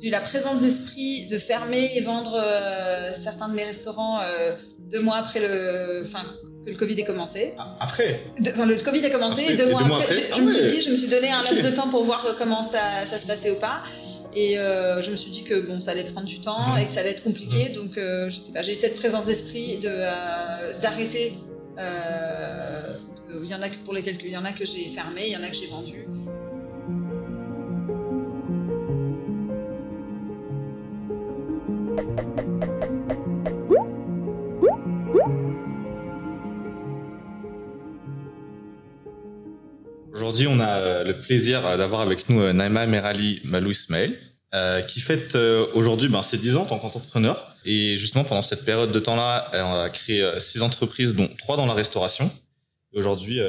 j'ai eu la présence d'esprit de fermer et vendre euh, certains de mes restaurants euh, deux mois après le, enfin, que le Covid ait commencé. Ah, après Enfin, le Covid a commencé Après, et deux et mois deux mois après, Ah je me suis ouais. dit, je me suis donné un laps de temps pour voir comment ça, ça se passait ou pas. Et euh, je me suis dit que bon, ça allait prendre du temps Mhm. et que ça allait être compliqué. Donc, euh, je sais pas, j'ai eu cette présence d'esprit de d'arrêter. Il y en a que pour lesquels il y en a que j'ai fermé, il y en a que j'ai vendu. Aujourd'hui, on a euh, le plaisir euh, d'avoir avec nous euh, Naïma Merali Malou Ismail, euh, qui fête euh, aujourd'hui ben, ses 10 ans en tant qu'entrepreneur. Et justement, pendant cette période de temps-là, elle a créé euh, six entreprises, dont trois dans la restauration. Aujourd'hui,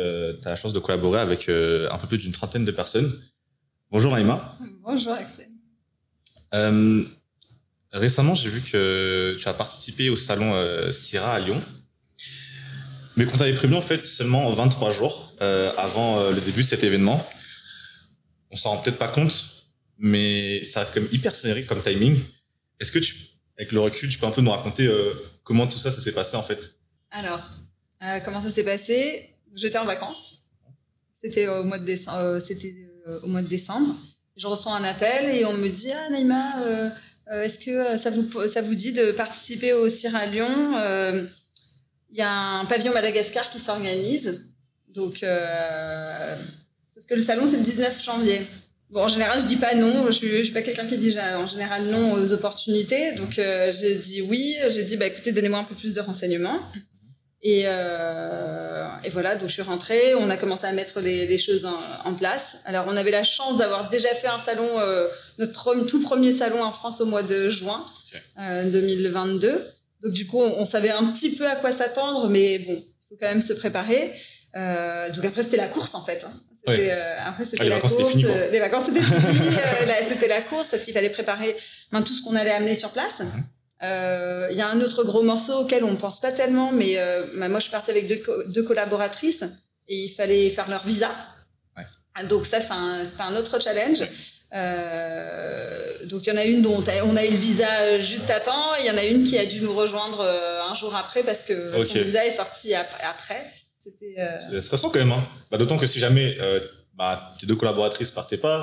tu as la chance de collaborer avec un peu plus d'une trentaine de personnes. Bonjour Naïma. Bonjour Axel. Récemment, j'ai vu que tu as participé au salon Syrah à Lyon. Mais qu'on t'avait prévenu en fait seulement 23 jours avant euh, le début de cet événement. On s'en rend peut-être pas compte, mais ça reste comme hyper serré comme timing. Est-ce que tu, avec le recul, tu peux un peu nous raconter euh, comment tout ça, ça s'est passé en fait? Alors, euh, comment ça s'est passé? J'étais en vacances. C'était au mois de décembre. euh, euh. Je reçois un appel et on me dit ah Naïma, euh, euh, est-ce que euh, ça vous ça vous dit de participer au CIR à Lyon Euh, Il y a un pavillon Madagascar qui s'organise. Donc, euh, sauf que le salon c'est le 19 janvier. Bon, en général, je dis pas non. Je suis, je suis pas quelqu'un qui dit en général non aux opportunités. Donc, euh, j'ai dit oui. J'ai dit, bah, écoutez, donnez-moi un peu plus de renseignements. Et, euh, et voilà, donc je suis rentrée. On a commencé à mettre les, les choses en, en place. Alors, on avait la chance d'avoir déjà fait un salon, euh, notre tout premier salon en France au mois de juin Ok. euh, 2022. Donc, du coup, on, on savait un petit peu à quoi s'attendre, mais bon, il faut quand même se préparer. Euh, donc après, c'était la course en fait. hein. Euh, après, c'était Ah, la vacances, course. fini, euh, les vacances, c'était fini. euh, c'était la course parce qu'il fallait préparer ben, tout ce qu'on allait amener sur place. Mhm. Euh, Il y a un autre gros morceau auquel on ne pense pas tellement, mais ben, moi, je suis partie avec deux, co- deux collaboratrices et il fallait faire leur visa. Ouais. Donc ça, c'est un, un autre challenge. Euh, donc il y en a une dont on a, eu le visa juste à temps, il y en a une qui a dû nous rejoindre un jour après parce que Ok. son visa est sorti ap- après. C'était euh, C'est stressant quand même. Hein bah, D'autant que si jamais euh, bah, tes deux collaboratrices partaient pas,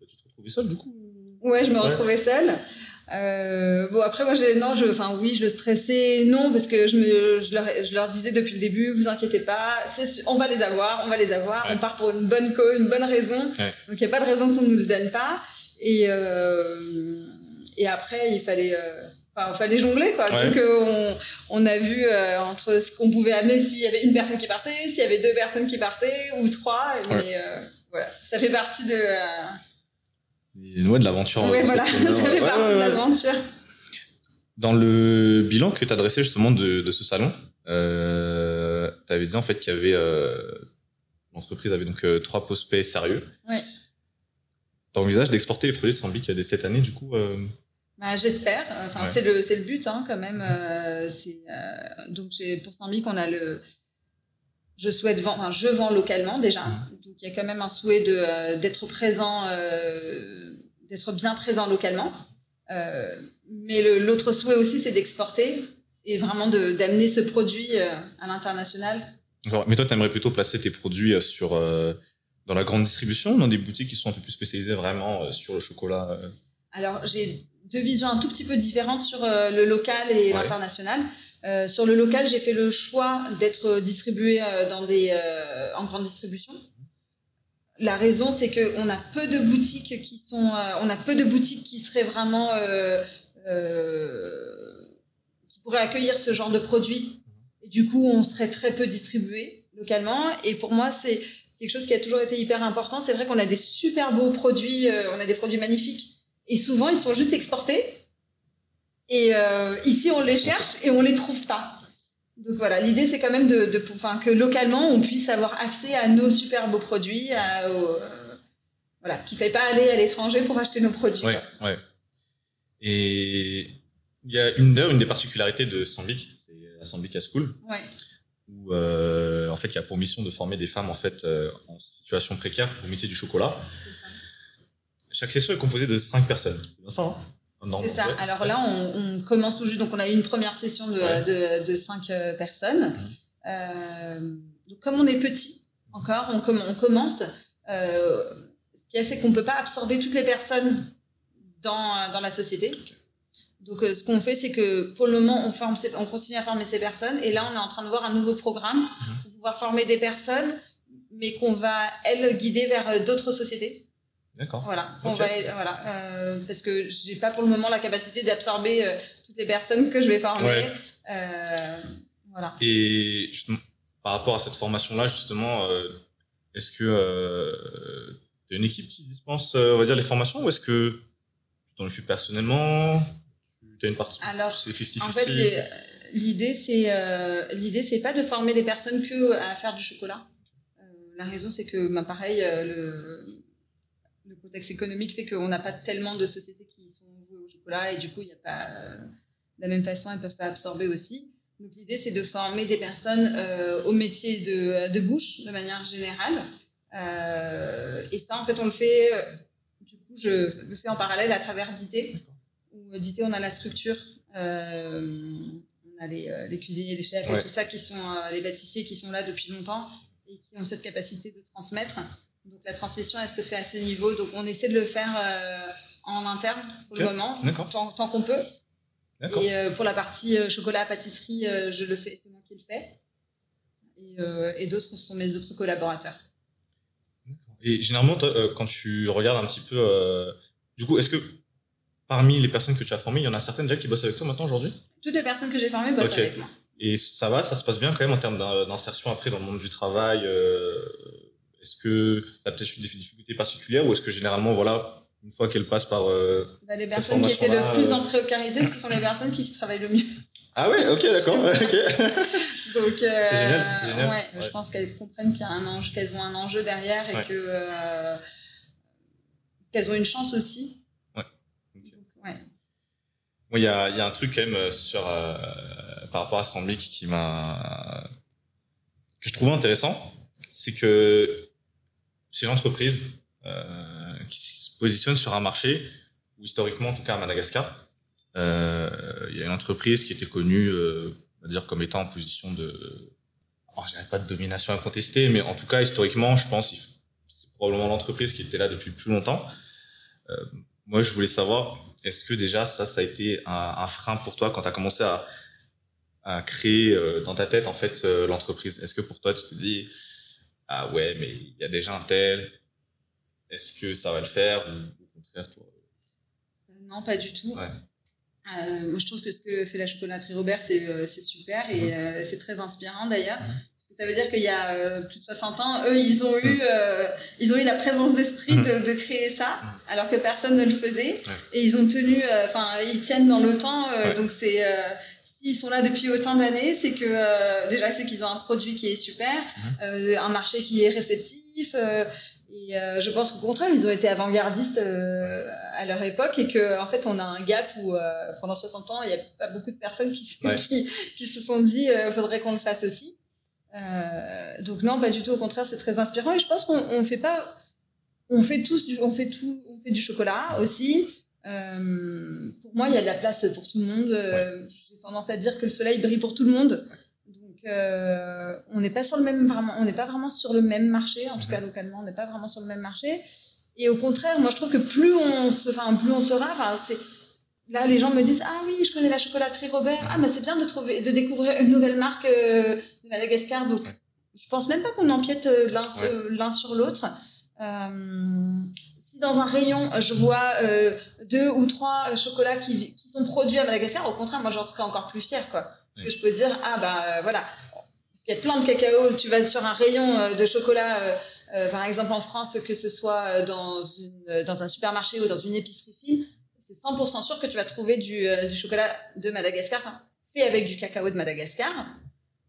bah, tu te retrouvais seul du coup. Ouais, je me Ouais. retrouvais seule. Euh, bon après moi non je enfin oui je stressais non parce que je me je leur, je leur disais depuis le début vous inquiétez pas on va les avoir on va les avoir Ouais. on part pour une bonne cause une bonne raison Ouais. donc il y a pas de raison qu'on nous le donne pas et euh, et après il fallait euh, enfin il fallait jongler quoi Ouais. donc euh, on on a vu euh, entre ce qu'on pouvait amener s'il y avait une personne qui partait s'il y avait deux personnes qui partaient ou trois mais Ouais. euh, voilà ça fait partie de ouais, de l'aventure. Ouais, voilà, entrepreneur. ça fait Ouais, partie ouais, de ouais. l'aventure. Dans le bilan que tu as dressé justement de, de ce salon, tu avais dit en fait qu'il y avait l'entreprise avait donc trois prospects sérieux. Ouais. T'envisages d'exporter les produits de Sambic dès cette année du coup Bah, J'espère. Enfin, Ouais. c'est le le but hein, quand même. Euh, euh, donc j'ai pour Saint-Mic on a le je souhaite vendre, enfin, je vends localement déjà. Mhm. Donc il y a quand même un souhait euh, d'être présent, euh, d'être bien présent localement. Euh, mais l'autre souhait aussi c'est d'exporter et vraiment d'amener ce produit à l'international. Mais toi, tu aimerais plutôt placer tes produits sur dans la grande distribution, dans des boutiques qui sont un peu plus spécialisées vraiment sur le chocolat. Alors, j'ai deux visions un tout petit peu différentes sur euh, le local et Ouais. l'international. Euh, sur le local, j'ai fait le choix d'être distribué euh, dans des, en grande distribution. La raison, c'est qu'on a peu de boutiques qui sont, on a peu de boutiques qui seraient vraiment, qui pourraient accueillir ce genre de produits. Et du coup, on serait très peu distribué localement. Et pour moi, c'est quelque chose qui a toujours été hyper important. C'est vrai qu'on a des super beaux produits, on a des produits magnifiques. Et souvent, ils sont juste exportés. Et euh, ici, on les cherche et on les trouve pas. Donc voilà, l'idée, c'est quand même de, de, enfin, que localement, on puisse avoir accès à nos super beaux produits, à, euh, voilà, qu'il ne faille pas aller à l'étranger pour acheter nos produits. Ouais. Et il y a une des particularités de Sambic, c'est la Sambic School, Ouais. où euh, en fait il y a pour mission de former des femmes en fait euh, en situation précaire au métier du chocolat. c'est ça. Chaque session est composée de cinq personnes. C'est bien ça, hein c'est ça. Alors là, on, commence tout juste. Donc, on a eu une première session de, de, cinq euh, personnes. Euh, donc, comme on est petit encore, on, on commence. Euh, ce qui est, c'est qu'on ne peut pas absorber toutes les personnes dans, dans la société. Donc, ce qu'on fait, c'est que pour le moment, on, forme on continue à former ces personnes. Et là, on est en train de voir un nouveau programme mhm. pour pouvoir former des personnes, mais qu'on va, elles, guider vers d'autres sociétés. D'accord. Voilà, on va, voilà euh, parce que j'ai pas pour le moment la capacité d'absorber euh, toutes les personnes que je vais former. Euh, voilà. Et justement, par rapport à cette formation-là, justement, est-ce que tu as une équipe qui dispense, on va dire, les formations ou est-ce que tu t'en occupes personnellement? Tu as une partie Alors, c'est 50-50 En fait, l'idée, c'est l'idée, c'est pas de former les personnes que à faire du chocolat. la raison, c'est que, bah, pareil, le le contexte économique fait qu'on n'a pas tellement de sociétés qui sont vouées au chocolat et du coup, il n'y a pas euh, de la même façon, elles ne peuvent pas absorber aussi. Donc l'idée, c'est de former des personnes euh, au métier de, de, bouche de manière générale. Euh, et ça, en fait, on le fait, du coup, je le fais en parallèle à travers DIT. Où DIT, on a la structure, on a les, les, cuisiniers, les chefs et tout ça qui sont les pâtissiers qui sont là depuis longtemps et qui ont cette capacité de transmettre. Donc la transmission, elle se fait à ce niveau. Donc on essaie de le faire euh, en interne pour le moment, tant, tant qu'on peut. Et euh, pour la partie euh, chocolat, pâtisserie, je le fais, c'est moi qui le fais. Et, et d'autres, ce sont mes autres collaborateurs. Et généralement, quand tu regardes un petit peu, du coup, est-ce que parmi les personnes que tu as formées, il y en a certaines déjà qui bossent avec toi maintenant aujourd'hui? Toutes les personnes que j'ai formées bossent avec moi. Et ça va, ça se passe bien quand même en termes d'insertion après dans le monde du travail est-ce que tu as peut-être eu des difficultés particulières ou est-ce que généralement, voilà, une fois qu'elle passe par. Euh, bah, les personnes qui étaient le plus en euh, précarité, ce sont les personnes qui se travaillent le mieux. Ah ouais, ok, d'accord. Donc, euh, c'est génial, génial. Ouais, Je pense qu'elles comprennent qu'il y a un enjeu, qu'elles ont un enjeu derrière et que qu'elles ont une chance aussi. Ouais. il y a, y a, un truc quand même sur par rapport à Sambic qui m'a que je trouvais intéressant c'est que c'est une entreprise euh, qui se positionne sur un marché où historiquement, en tout cas à Madagascar, euh, il y a une entreprise qui était connue, euh, on va dire comme étant en position de, oh, je pas de domination incontestée, mais en tout cas historiquement, je pense c'est probablement l'entreprise qui était là depuis plus longtemps. Euh, moi, je voulais savoir, est-ce que déjà ça, ça a été un, frein pour toi quand tu as commencé à, à créer euh, dans ta tête en fait euh, l'entreprise? Est-ce que pour toi, tu te dis ah ouais, mais il y a déjà un tel, est-ce que ça va le faire ou au contraire, toi? Euh, Non, pas du tout. Euh, moi, je trouve que ce que fait la chocolaterie Robert, c'est euh, super et mhm. c'est très inspirant d'ailleurs. Mhm. Parce que ça veut dire qu'il y a plus de 60 ans, eux, ils ont eu, mhm. ils ont eu la présence d'esprit de, de, créer ça, alors que personne ne le faisait. Et ils ont tenu, enfin, ils tiennent dans le temps. Donc, c'est s'ils sont là depuis autant d'années, c'est que euh, déjà c'est qu'ils ont un produit qui est super, mhm. euh, un marché qui est réceptif. Euh, et je pense qu'au contraire, ils ont été avant-gardistes à leur époque et que en fait, on a un gap où pendant 60 ans, il n'y a pas beaucoup de personnes qui, qui, qui, se sont dit il faudrait qu'on le fasse aussi. donc non, pas du tout. Au contraire, c'est très inspirant et je pense qu'on on fait pas, on fait tous, du, on fait tout, on fait du chocolat aussi. pour moi, il y a de la place pour tout le monde tendance à dire que le soleil brille pour tout le monde. Donc, euh, on n'est pas sur le même vraiment, on n'est pas vraiment sur le même marché. En tout cas, localement, on n'est pas vraiment sur le même marché. Et au contraire, moi, je trouve que plus on se, enfin, plus on sera, enfin, c'est là, les gens me disent, ah oui, je connais la chocolaterie Robert. Ah, mais c'est bien de trouver, de découvrir une nouvelle marque euh, de Madagascar. Donc, je pense même pas qu'on empiète euh, l'un sur l'autre. Euh, si dans un rayon, je vois euh, deux ou trois chocolats qui, qui, sont produits à Madagascar, au contraire, moi, j'en serais encore plus fière, quoi. Parce que je peux dire, ah, bah, euh, voilà. Parce qu'il y a plein de cacao, tu vas sur un rayon euh, de chocolat, par exemple en France, que ce soit dans, une, dans un supermarché ou dans une épicerie fine, c'est 100% sûr que tu vas trouver du, du chocolat de Madagascar, fait avec du cacao de Madagascar.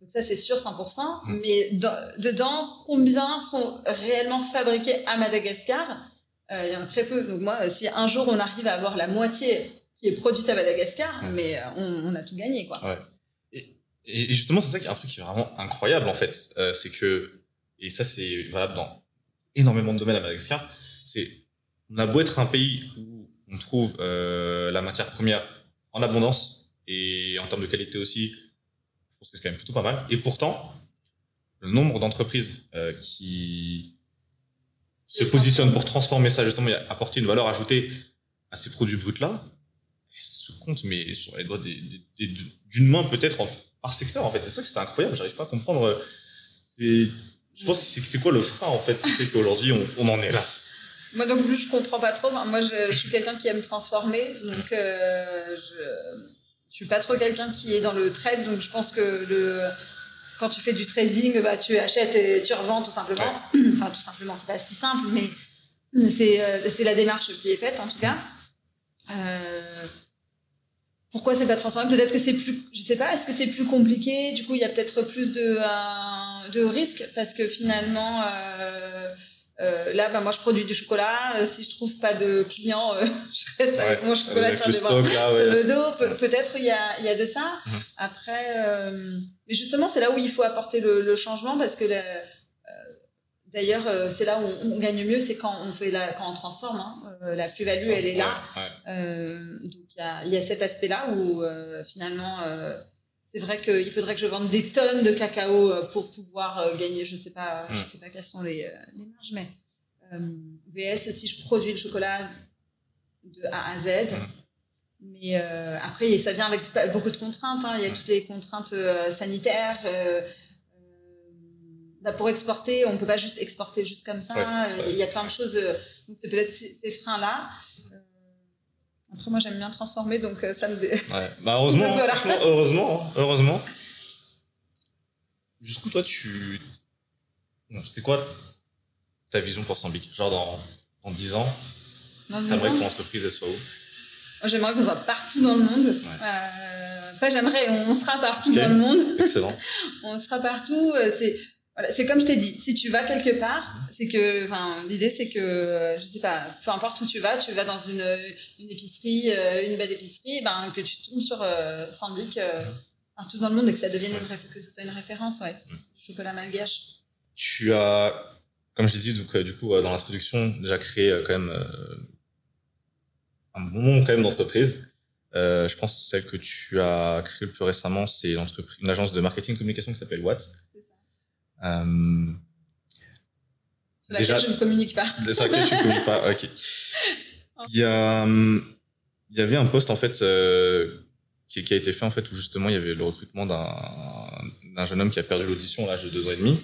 Donc ça, c'est sûr 100%. Mm. Mais dedans, combien sont réellement fabriqués à Madagascar? Euh, il y en a très peu. Donc moi, si un jour on arrive à avoir la moitié qui est produite à Madagascar, mais euh, on, a tout gagné, quoi. Ouais. Et, justement, c'est ça qui est un truc qui est vraiment incroyable, en fait. Euh, c'est que, et ça, c'est valable dans énormément de domaines à Madagascar, c'est on a beau être un pays où on trouve euh, la matière première en abondance et en termes de qualité aussi, je pense que c'est quand même plutôt pas mal. Et pourtant, le nombre d'entreprises qui se positionnent pour transformer ça, justement, et apporter une valeur ajoutée à ces produits bruts-là, se compte, mais sur les doigts d'une main peut-être par secteur, en fait. C'est ça que c'est incroyable, j'arrive pas à comprendre. C'est, je pense que c'est quoi le frein, en fait, qui fait qu'aujourd'hui, on, on en est là? Moi donc plus je comprends pas trop. Moi je, suis quelqu'un qui aime transformer, donc euh, je, je suis pas trop quelqu'un qui est dans le trade, donc je pense que le quand tu fais du trading, bah, tu achètes et tu revends tout simplement. Enfin tout simplement, c'est pas si simple, mais c'est euh, la démarche qui est faite en tout cas. Euh, pourquoi c'est pas transformé Peut-être que c'est plus, je sais pas. Est-ce que c'est plus compliqué? Du coup, il y a peut-être plus de de risques parce que finalement. Euh, là, bah, moi, je produis du chocolat. Euh, si je trouve pas de clients, euh, je reste avec mon chocolat sur, le, stock, là, sur le dos. peut-être il y a, y a de ça. Mhm. Après, mais justement, c'est là où il faut apporter le, le changement parce que D'ailleurs, c'est là où on, gagne mieux, c'est quand on fait la, quand on transforme. Hein. la plus-value, elle est là. donc il y a, y a, cet aspect-là où finalement c'est vrai qu'il faudrait que je vende des tonnes de cacao euh, pour pouvoir euh, gagner. Je sais pas, je mm. sais pas quelles sont les, euh, les marges, mais VS si je produis le chocolat de A à Z. Mm. Mais après, ça vient avec beaucoup de contraintes. Hein. Il y a mm. toutes les contraintes sanitaires. Bah, pour exporter, on peut pas juste exporter juste comme ça. il y a plein de choses. donc c'est peut-être ces freins-là. Après, moi, j'aime bien transformer, donc euh, ça me. Dé... Ouais. Bah, heureusement, franchement, heureusement, hein, heureusement. Jusqu'où toi, tu. C'est quoi ta vision pour Sambic? Genre, dans, dans 10 ans, t'aimerais que ton entreprise soit où? J'aimerais qu'on soit partout dans le monde. Euh, pas j'aimerais, on sera partout dans le monde. Excellent. on sera partout. Euh, c'est c'est comme je t'ai dit, si tu vas quelque part, c'est que, enfin, l'idée c'est que, je sais pas, peu importe où tu vas, tu vas dans une, une épicerie, euh, une belle épicerie, ben que tu tombes sur euh, Sambic euh, partout dans le monde et que ça devienne une que ce soit une référence, ouais, mm. chocolat malgache. Tu as, comme je l'ai dit, donc, du coup, dans l'introduction, déjà créé quand même un bon nombre quand même d'entreprises. je pense que celle que tu as créée le plus récemment, c'est une agence de marketing communication qui s'appelle Watt euh, laquelle je ne communique pas. Sur laquelle je ne communique pas, ok. Il y, a, il y avait un poste en fait euh, qui, qui, a été fait en fait où justement il y avait le recrutement d'un jeune homme qui a perdu l'audition à l'âge de deux ans et demi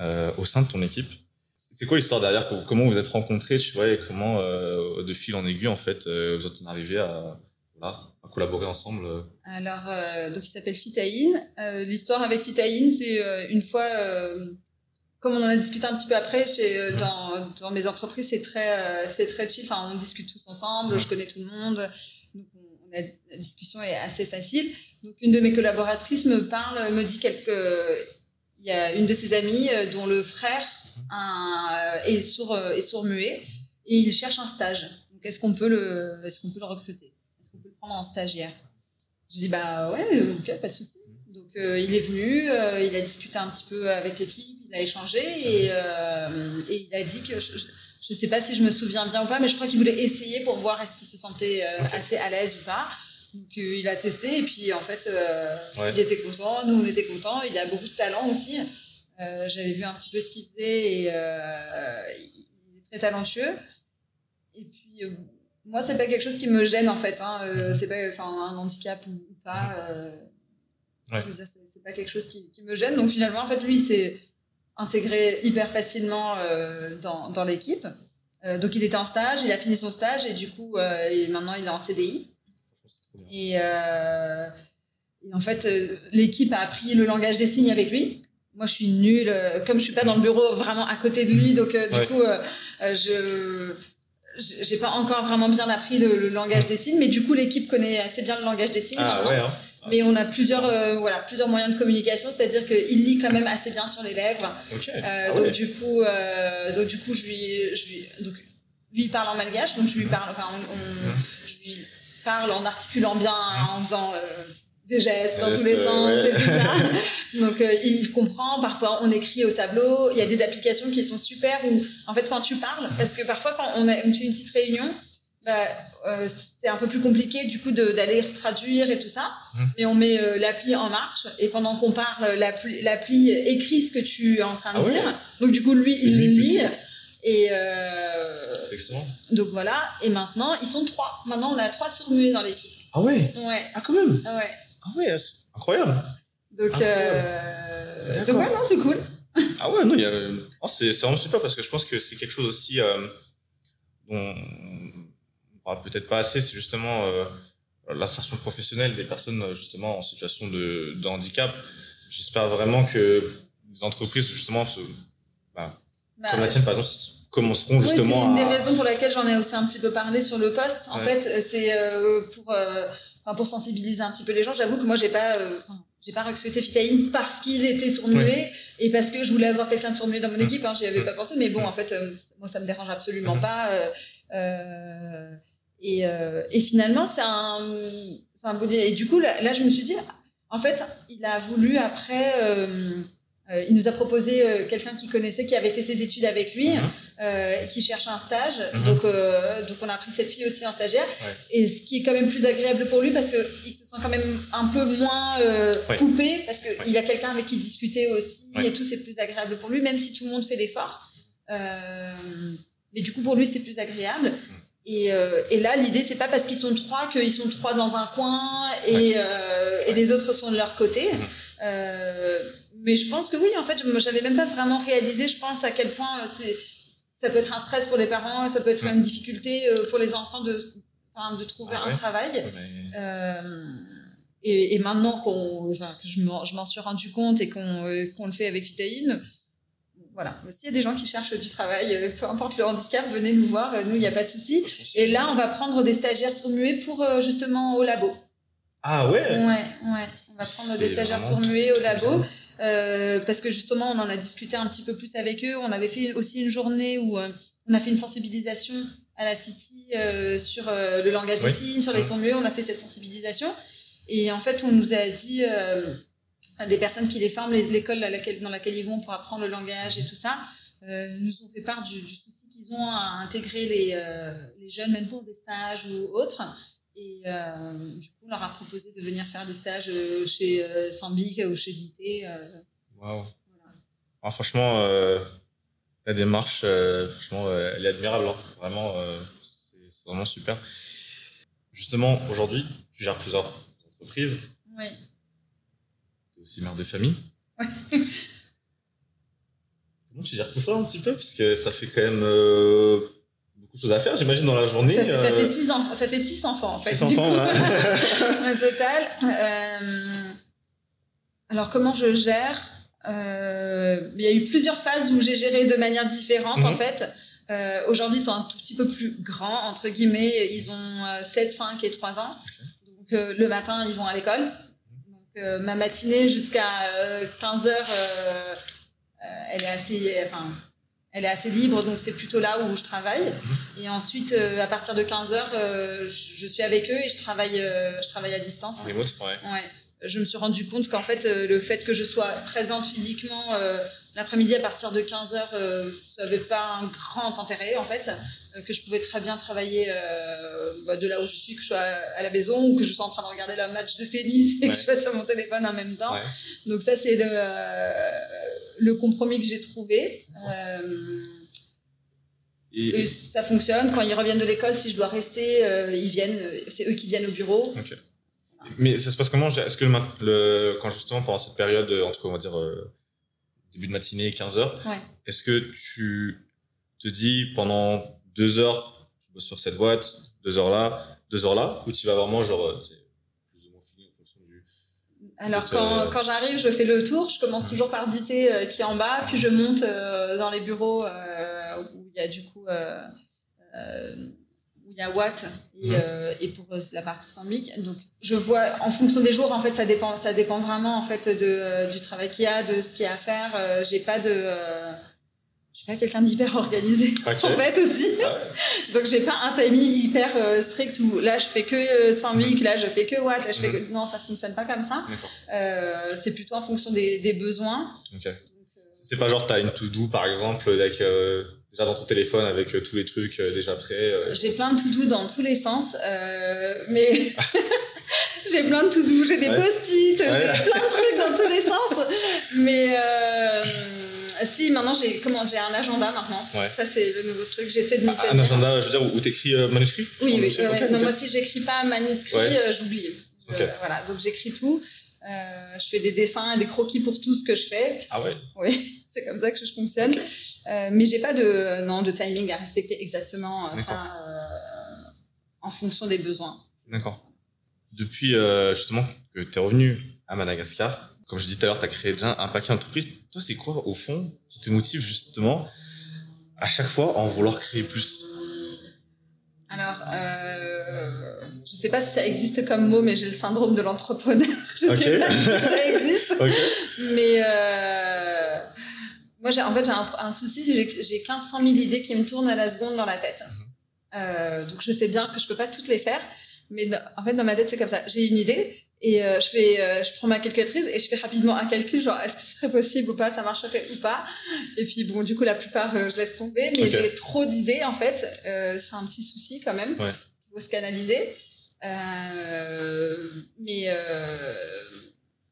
euh, au sein de ton équipe. C'est quoi l'histoire derrière? Comment vous êtes rencontrés, tu vois, et comment euh, de fil en aiguille en fait euh, vous êtes arrivé à, à collaborer ensemble euh. Alors, euh, donc il s'appelle Fitaïn. Euh, l'histoire avec Fitaïn, c'est une fois, comme on en a discuté un petit peu après, dans, dans mes entreprises, c'est très, c'est très chill. Enfin, on discute tous ensemble, je connais tout le monde. Donc, la discussion est assez facile. Donc, une de mes collaboratrices me parle, me dit quelque, il y a une de ses amies dont le frère est sourd, est sourd muet et il cherche un stage. Donc, est-ce qu'on peut est-ce qu'on peut le recruter? Prendre en stagiaire Je dis bah ouais, ok, pas de souci. Donc euh, il est venu, euh, il a discuté un petit peu avec l'équipe, il a échangé et, euh, et il a dit que je, je, sais pas si je me souviens bien ou pas, mais je crois qu'il voulait essayer pour voir est-ce qu'il se sentait assez à l'aise ou pas. Donc il a testé et puis en fait il était content, nous on était contents. Il a beaucoup de talent aussi. J'avais vu un petit peu ce qu'il faisait et il est très talentueux. Et puis moi, c'est pas quelque chose qui me gêne en fait. Hein. Euh, mhm. c'est pas, enfin, un handicap ou, pas. Euh, c'est pas quelque chose qui, qui, me gêne. Donc finalement, en fait, lui, il s'est intégré hyper facilement euh, dans, dans l'équipe. Euh, donc il était en stage, il a fini son stage et du coup, euh, et maintenant il est en CDI. Et, et en fait, l'équipe a appris le langage des signes avec lui. Moi, je suis nulle. Comme je suis pas dans le bureau vraiment à côté de lui, donc du coup, je j'ai pas encore vraiment bien appris le, langage des signes, mais du coup l'équipe connaît assez bien le langage des signes. Ah, ouais, hein. Mais on a plusieurs, euh, voilà, plusieurs moyens de communication, c'est-à-dire qu'il lit quand même assez bien sur les lèvres. Okay. Euh, ah donc du coup, euh, donc du coup, je lui, je lui, donc lui il parle en malgache, donc je lui parle, enfin, on, on, je lui parle en articulant bien, en faisant des gestes dans tous les sens ouais. et tout ça. Donc euh, il comprend. Parfois on écrit au tableau. Il y a des applications qui sont super où en fait quand tu parles, parce que parfois quand on, a, on fait une petite réunion, bah, euh, c'est un peu plus compliqué du coup d'aller traduire et tout ça. Mhm. Mais on met euh, l'appli en marche et pendant qu'on parle, l'appli écrit ce que tu es en train de Ah ouais. dire. Donc du coup lui il le lit. Et euh, C'est excellent. donc voilà. Et maintenant ils sont trois. Maintenant on a trois sourds-muets dans l'équipe. Ah ouais Ouais. Ah, quand même Ouais. Ah ouais, c'est incroyable. Donc, euh, donc ouais, non, c'est cool. Ah ouais, non, il y a... oh, c'est vraiment super parce que je pense que c'est quelque chose aussi euh, dont on parle peut-être pas assez, c'est justement euh, l'insertion professionnelle des personnes justement en situation de, de handicap. J'espère vraiment que les entreprises justement se, bah, Bah, comme la tienne par exemple commenceront oui, c'est justement une des raisons pour laquelle j'en ai aussi un petit peu parlé sur le poste. En Ouais. fait, c'est euh, pour, euh, enfin, pour sensibiliser un petit peu les gens. J'avoue que moi, j'ai pas, euh, enfin, j'ai pas recruté Fitaïn parce qu'il était sourd-muet et parce que je voulais avoir quelqu'un de sourd-muet dans mon Mm. équipe. Hein, J'y avais Mm. pas pensé, mais bon, en fait, euh, moi, ça me dérange absolument pas. euh, euh, et, euh, et finalement, c'est un, c'est un beau Et du coup, là, là, je me suis dit, en fait, il a voulu après. Euh, il nous a proposé euh, quelqu'un qui connaissait, qui avait fait ses études avec lui, Mhm. euh, qui cherchait un stage. Mhm. Donc, euh, donc, on a pris cette fille aussi en stagiaire. Ouais. Et ce qui est quand même plus agréable pour lui parce qu'il se sent quand même un peu moins euh, Ouais. coupé parce qu'il Ouais. a quelqu'un avec qui discuter aussi et tout, c'est plus agréable pour lui, même si tout le monde fait l'effort. Euh, mais du coup, pour lui, c'est plus agréable. Et, euh, et là, l'idée, c'est pas parce qu'ils sont trois qu'ils sont trois dans un coin et, euh, et les autres sont de leur côté. Mhm. Euh, mais je pense que oui, en fait, j'avais même pas vraiment réalisé, je pense, à quel point euh, c'est, ça peut être un stress pour les parents, ça peut être une difficulté euh, pour les enfants de, de trouver Ah un ouais. travail. Euh, et, et maintenant qu'on, enfin, que je m'en, je m'en suis rendu compte et qu'on, euh, qu'on le fait avec Vitaïne, voilà. S'il y a des gens qui cherchent du travail, peu importe le handicap, venez nous voir, nous, il n'y a pas de souci. Et là, on va prendre des stagiaires sourds-muets pour justement au labo. Ah ouais? Ouais, ouais. On va prendre des stagiaires sourds-muets au labo. bien. Euh, parce que justement, on en a discuté un petit peu plus avec eux. On avait fait aussi une journée où euh, on a fait une sensibilisation à la City euh, sur le langage Oui. des signes, sur les Mhm. sourds-muets. On a fait cette sensibilisation. Et en fait, on nous a dit, des personnes qui les forment, les- l'école laquelle- dans laquelle ils vont pour apprendre le langage et tout ça, nous ont fait part du, du souci qu'ils ont à intégrer les, les jeunes, même pour des stages ou autres. Et euh, du coup, on leur a proposé de venir faire des stages euh, chez euh, Sambic ou chez Dité. Waouh. voilà. Ah, franchement, la démarche, franchement, elle est admirable. hein. Vraiment, c'est vraiment super. Justement, aujourd'hui, tu gères plusieurs entreprises. Ouais. Tu es aussi mère de famille. Comment tu gères tout ça un petit peu? Parce que ça fait quand même euh, beaucoup de choses à faire, j'imagine, dans la journée. Ça, fait, ça euh, fait six enfants, ça fait six enfants en fait. six enfants, ouais. Au total. Euh, alors comment je gère Euh, Il y a eu plusieurs phases où j'ai géré de manière différente en Mhm. fait. Euh, Aujourd'hui, ils sont un tout petit peu plus grands, entre guillemets. Ils ont euh, 7, 5 et 3 ans. Donc le matin, ils vont à l'école. Donc ma matinée jusqu'à 15 heures, elle est assez, enfin, elle est assez libre. Donc c'est plutôt là où je travaille. Et ensuite, euh, à partir de 15 heures, euh, je, je suis avec eux et je travaille, euh, je travaille à distance. En remote, ouais. Ouais. Je me suis rendu compte qu'en fait, le fait que je sois présente physiquement l'après-midi à partir de 15 heures, ça n'avait pas un grand intérêt en fait. Que je pouvais très bien travailler bah, de là où je suis, que je sois à la maison ou que je sois en train de regarder le match de tennis et Ouais. que je sois sur mon téléphone en même temps. Ouais. Donc ça, c'est le, le compromis que j'ai trouvé. Euh, Et, et ça fonctionne. Quand ils reviennent de l'école, si je dois rester, euh, ils viennent. euh, C'est eux qui viennent au bureau. Ok. Mais ça se passe comment? Est-ce que le, le- quand justement pendant cette période entre on va dire euh, début de matinée et 15 heures, Ouais. est-ce que tu te dis pendant deux heures je bosse sur cette boîte, deux heures là, deux heures là, ou tu vas vraiment genre euh, c'est plus ou moins fini en fonction du. Alors quand, euh, quand j'arrive, je fais le tour. Je commence toujours par Dité euh, qui est en bas, puis je monte euh, dans les bureaux euh, où il y a du coup euh, où il y a Watt et, et pour la partie sambic. Donc je vois en fonction des jours en fait ça dépend ça dépend vraiment en fait de du travail qu'il y a, de ce qu'il y a à faire. Euh, j'ai pas de euh, je suis pas quelqu'un d'hyper organisé Ok. en fait aussi. Ah ouais. Donc j'ai pas un timing hyper euh, strict où là je fais que euh, 100 week, là je fais que watt, là je fais que... Non, ça fonctionne pas comme ça. Euh, c'est plutôt en fonction des, des besoins. Ok. Donc, euh, C'est pas genre t'as une to-do par exemple avec déjà dans ton téléphone avec tous les trucs déjà prêts. J'ai plein de to-do dans tous les sens, mais j'ai plein de to-do, j'ai des Ouais. post-it, Ouais. j'ai plein de trucs dans tous les sens. Mais si, maintenant j'ai comment j'ai un agenda maintenant. Ouais. Ça c'est le nouveau truc. J'essaie de m'y Ah, tenir. un agenda, je veux dire, où t'écris euh, manuscrit? Oui, oui. manuscrit ouais, Ok, ouais. Non, ok. moi si j'écris pas manuscrit, Ouais. euh, j'oublie. Ok. Voilà, donc j'écris tout. Euh, je fais des dessins des croquis pour tout ce que je fais. Ah ouais? Oui, c'est comme ça que je fonctionne. Euh, mais j'ai pas de, non, de timing à respecter exactement euh, ça euh, en fonction des besoins. D'accord. Depuis euh, justement que tu es revenu à Madagascar, comme je disais tout à l'heure, tu as créé déjà un paquet d'entreprises. Toi, c'est quoi au fond qui te motive justement à chaque fois à en vouloir créer plus? Alors, euh, je sais pas si ça existe comme mot, mais j'ai le syndrome de l'entrepreneur. Je Ok. sais pas si ça existe. Ok. Mais euh, moi, j'ai, en fait, j'ai un, un souci, j'ai, j'ai 1500 000 idées qui me tournent à la seconde dans la tête. Euh, donc, je sais bien que je peux pas toutes les faire. Mais en fait, dans ma tête, c'est comme ça. J'ai une idée et euh, je fais, euh, je prends ma calculatrice et je fais rapidement un calcul, genre est-ce que ce serait possible ou pas, ça marcherait ou pas. Et puis bon, du coup, la plupart, euh, je laisse tomber. Mais j'ai trop d'idées en fait. Euh, c'est un petit souci quand même. Ouais. Il faut se canaliser. Euh, mais euh,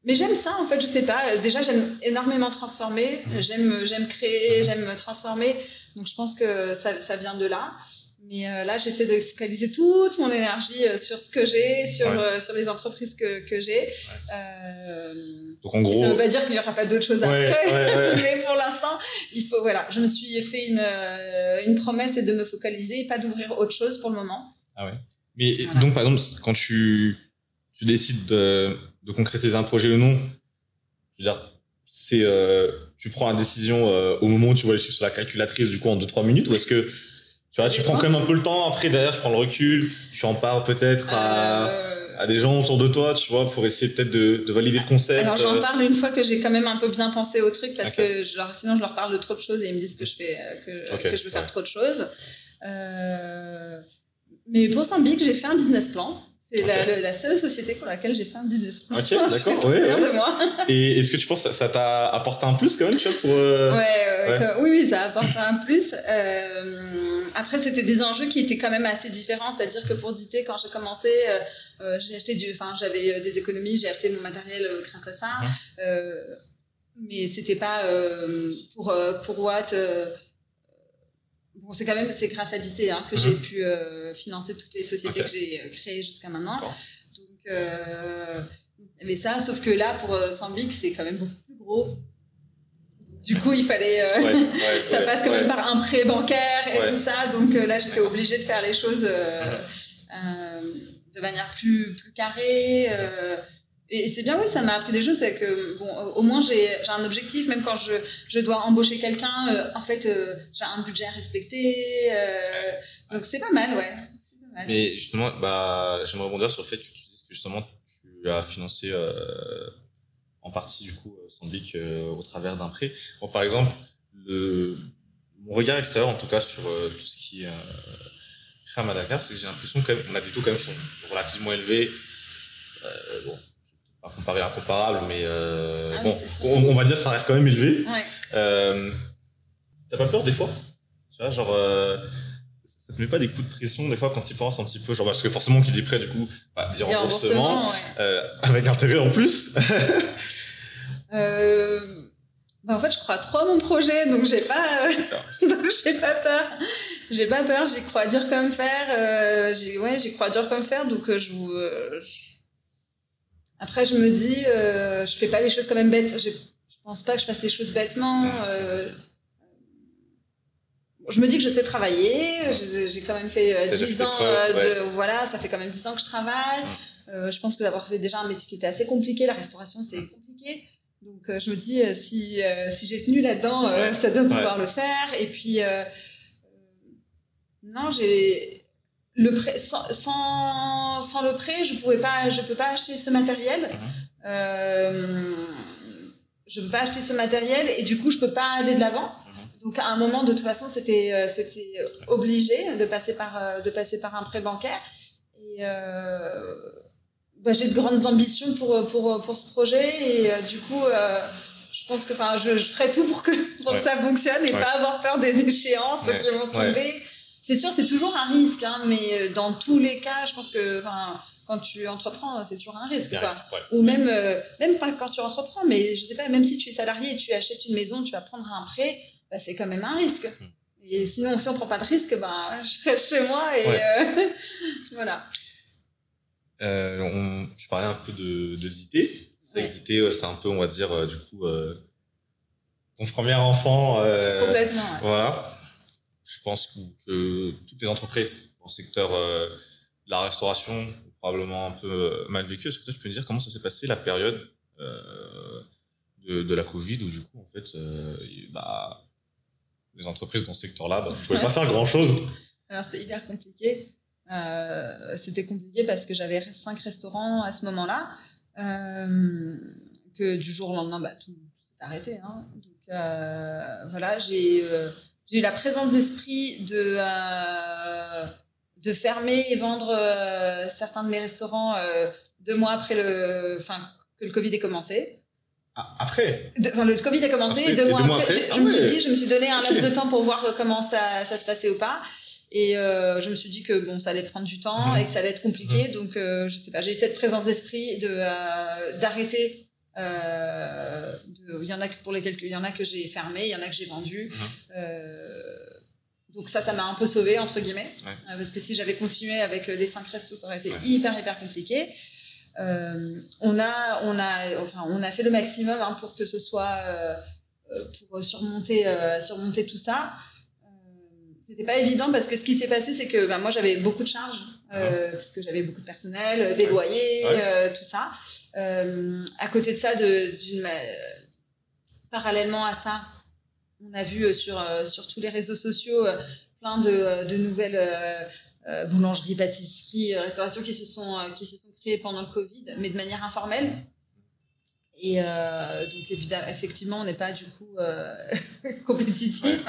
mais j'aime ça en fait. Je sais pas. Déjà, j'aime énormément transformer. J'aime j'aime créer, j'aime me transformer. Donc je pense que ça, ça vient de là. Mais euh, là, j'essaie de focaliser toute mon énergie euh, sur ce que j'ai, sur, Ouais. euh, sur les entreprises que, que j'ai. Euh, Donc en et gros. ça veut pas dire qu'il n'y aura pas d'autres choses Ouais, après. ouais, ouais. Mais pour l'instant, il faut, voilà, je me suis fait une, une promesse, c'est de me focaliser, pas d'ouvrir autre chose pour le moment. Ah ouais. Mais Voilà. donc par exemple, quand tu, tu décides de, de concrétiser un projet ou non, je veux dire, c'est tu prends la décision au moment où tu vois les chiffres sur la calculatrice du coup en 2-3 minutes ou est-ce que tu vois, tu prends quand même un peu le temps après derrière je prends le recul, tu en parles peut-être à, Euh, à des gens autour de toi, tu vois, pour essayer peut-être de, de valider le concept. alors j'en euh, parle une fois que j'ai quand même un peu bien pensé au truc parce que je leur- sinon je leur parle de trop de choses et ils me disent que je fais euh, que, je veux faire trop de choses. Euh, mais pour Sambic, j'ai fait un business plan. C'est la, seule société pour laquelle j'ai fait un business plan. Ok, d'accord, ouais, ouais. de moi. Et est-ce que tu penses que ça- t'a apporté un plus quand même, tu vois, pour... euh, Ouais, ouais, oui, oui, ça apporte un plus. Euh, après, c'était des enjeux qui étaient quand même assez différents. C'est-à-dire que pour Dité, quand j'ai commencé, euh, j'ai acheté du, enfin, j'avais des économies, j'ai acheté mon matériel grâce à ça. Euh, mais c'était pas pour pour Watt. Bon, c'est quand même c'est grâce à Dité hein, que Mhm. j'ai pu euh, financer toutes les sociétés que j'ai euh, créées jusqu'à maintenant. Donc, euh, mais ça, sauf que là, pour Sambic, c'est quand même beaucoup plus gros. Du coup, il fallait. euh, ouais, ouais, ça ouais, passe quand même par un prêt bancaire et tout ça. Donc là, j'étais obligée de faire les choses euh, de manière plus, plus carrée. Et c'est bien, oui, ça m'a appris des choses. C'est que, bon, au moins, j'ai un objectif. Même quand je, je dois embaucher quelqu'un, euh, en fait, euh, j'ai un budget à respecter. euh, donc c'est pas mal, ouais. Pas. Mais justement, bah, j'aimerais rebondir sur le fait que tu dises que justement tu as financé euh, en partie du coup euh, Sambic euh, au travers d'un prêt. Bon, par exemple, le, mon regard extérieur en tout cas sur tout ce qui est à Madagascar, c'est que j'ai l'impression quand même, on a des taux quand même qui sont relativement élevés. Bon, pas comparer l'incomparable, mais euh, Ah bon, on, on va dire que ça reste quand même élevé. Ouais. Euh, T'as pas peur des fois? Tu vois, genre, euh, ça te met pas des coups de pression des fois quand tu penses un petit peu, genre parce que forcément qui dit prêt du coup, bah, dit remboursement, remboursement, ouais. avec intérêt en plus. Bah, en fait, je crois trop à mon projet, donc j'ai pas, donc j'ai pas peur. J'ai pas peur, j'y crois dur comme fer. J'ai, ouais, j'y crois dur comme fer, donc je vous. je- Après, je me dis, euh, je fais pas les choses quand même bêtes. Je, je pense pas que je fasse les choses bêtement. euh, je me dis que je sais travailler. J'ai, quand même fait euh, T'as déjà 10 fait ans preuve, euh, de. Voilà, ça fait quand même 10 ans que je travaille. Euh, je pense que d'avoir fait déjà un métier qui était assez compliqué, la restauration, c'est compliqué. Donc, euh, je me dis, euh, si, euh, si j'ai tenu là-dedans, euh, Ouais. ça doit Ouais. pouvoir le faire. Et puis, euh, euh, non, j'ai le prêt sans, sans, sans le prêt, je pouvais pas, je peux pas acheter ce matériel. Mhm. Euh, je peux pas acheter ce matériel et du coup, je peux pas aller de l'avant. Donc à un moment, de toute façon, c'était euh, c'était obligé de passer par euh, de passer par un prêt bancaire. Et euh, bah, j'ai de grandes ambitions pour pour pour ce projet et euh, du coup. Je pense que, enfin, je, je ferai tout pour que, pour Ouais. que ça fonctionne et Ouais. pas avoir peur des échéances Ouais. qui vont tomber. C'est sûr, c'est toujours un risque, hein, mais euh, dans tous les cas, je pense que, enfin, quand tu entreprends, c'est toujours un risque, quoi. ouais. Ou même, euh, même pas quand tu entreprends, mais je sais pas, même si tu es salarié et tu achètes une maison, tu vas prendre un prêt, bah, c'est quand même un risque. Mm. Et sinon, si on prend pas de risque, ben, je reste chez moi et Ouais. euh, voilà. Euh, on, tu parlais un peu de, de Zité. C'est Ouais. Zité, c'est un peu, on va dire, euh, du coup, euh, ton premier enfant. euh, Complètement, ouais. Voilà. Je pense que, toutes les entreprises dans le secteur euh, de la restauration ont probablement un peu euh, mal vécu. Est-ce que tu peux me dire comment ça s'est passé la période euh, de, la Covid où, du coup, en fait, bah, les entreprises dans ce secteur-là bah, ne pouvaient pas faire grand-chose? Alors c'était hyper compliqué. C'était compliqué parce que j'avais cinq restaurants à ce moment-là, que du jour au lendemain, bah, tout, s'est arrêté. Hein. Donc voilà, j'ai j'ai eu la présence d'esprit de euh, de fermer et vendre euh, certains de mes restaurants euh, deux mois après le, enfin que le Covid ait commencé. Ah, Après De- Enfin, le Covid a commencé Ah, et deux et mois deux mois après, Ah je me suis ouais. dit, je me suis donné un laps de temps pour voir comment ça, ça se passait ou pas. Et je me suis dit que bon, ça allait prendre du temps Mhm. et que ça allait être compliqué. Donc, je sais pas, j'ai eu cette présence d'esprit de d'arrêter. Euh, de- Il y en a que pour lesquels il y en a que j'ai fermé, il y en a que j'ai vendu. Euh, donc ça, ça m'a un peu sauvé entre guillemets, Ouais. Euh, parce que si j'avais continué avec les cinq restos, ça aurait été Ouais. hyper hyper compliqué. Euh, on a, on a, enfin, on a fait le maximum hein, pour que ce soit, pour surmonter, surmonter tout ça. C'était pas évident parce que ce qui s'est passé, c'est que ben, moi j'avais beaucoup de charges euh, parce que j'avais beaucoup de personnel, euh, des loyers, Ouais. euh, tout ça. Euh, à côté de ça, de, parallèlement à ça, on a vu sur, sur tous les réseaux sociaux plein de, de nouvelles boulangeries, pâtisseries, restaurations qui se sont qui se sont créées pendant le Covid, mais de manière informelle. Et euh, donc évidemment, effectivement, on n'est pas du coup euh, compétitif.